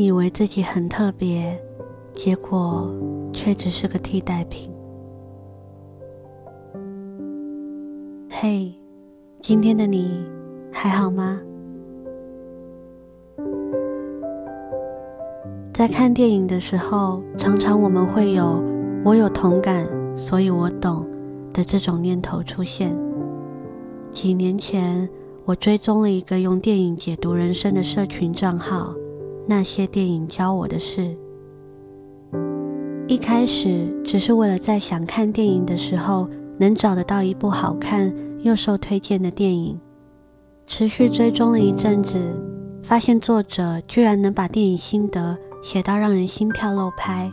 以为自己很特别，结果却只是个替代品。嘿，今天的你还好吗？在看电影的时候，常常我们会有“我有同感，所以我懂”的这种念头出现。几年前，我追踪了一个用电影解读人生的社群账号，那些电影教我的事。一开始只是为了在想看电影的时候能找得到一部好看又受推荐的电影，持续追踪了一阵子，发现作者居然能把电影心得写到让人心跳漏拍，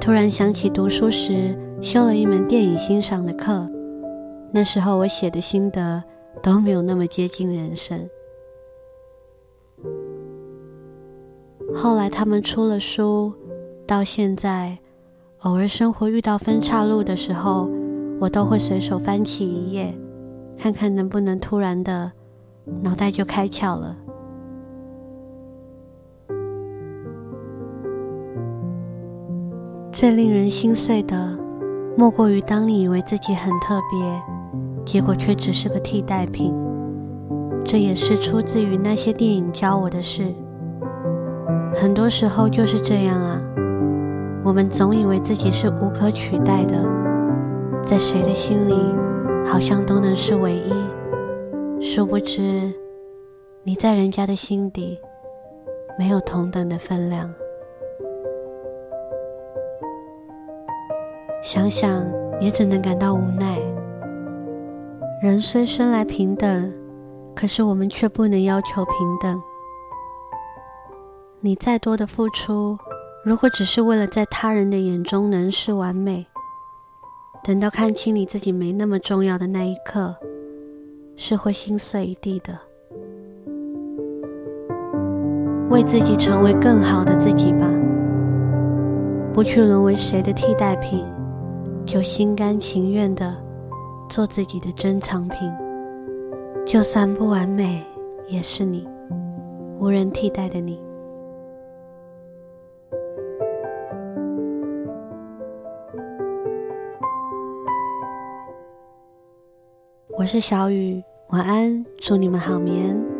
突然想起读书时修了一门电影欣赏的课，那时候我写的心得都没有那么接近人生。后来他们出了书，到现在，偶尔生活遇到分岔路的时候，我都会随手翻起一页，看看能不能突然的脑袋就开窍了。最令人心碎的，莫过于当你以为自己很特别，结果却只是个替代品。这也是出自于那些电影教我的事。很多时候就是这样啊，我们总以为自己是无可取代的，在谁的心里好像都能是唯一，殊不知你在人家的心底没有同等的分量。想想也只能感到无奈。人虽生来平等，可是我们却不能要求平等。你再多的付出，如果只是为了在他人的眼中能是完美，等到看清你自己没那么重要的那一刻，是会心碎一地的。为自己成为更好的自己吧，不去沦为谁的替代品。就心甘情愿的做自己的珍藏品，就算不完美，也是你，无人替代的你。我是小雨，晚安，祝你们好眠。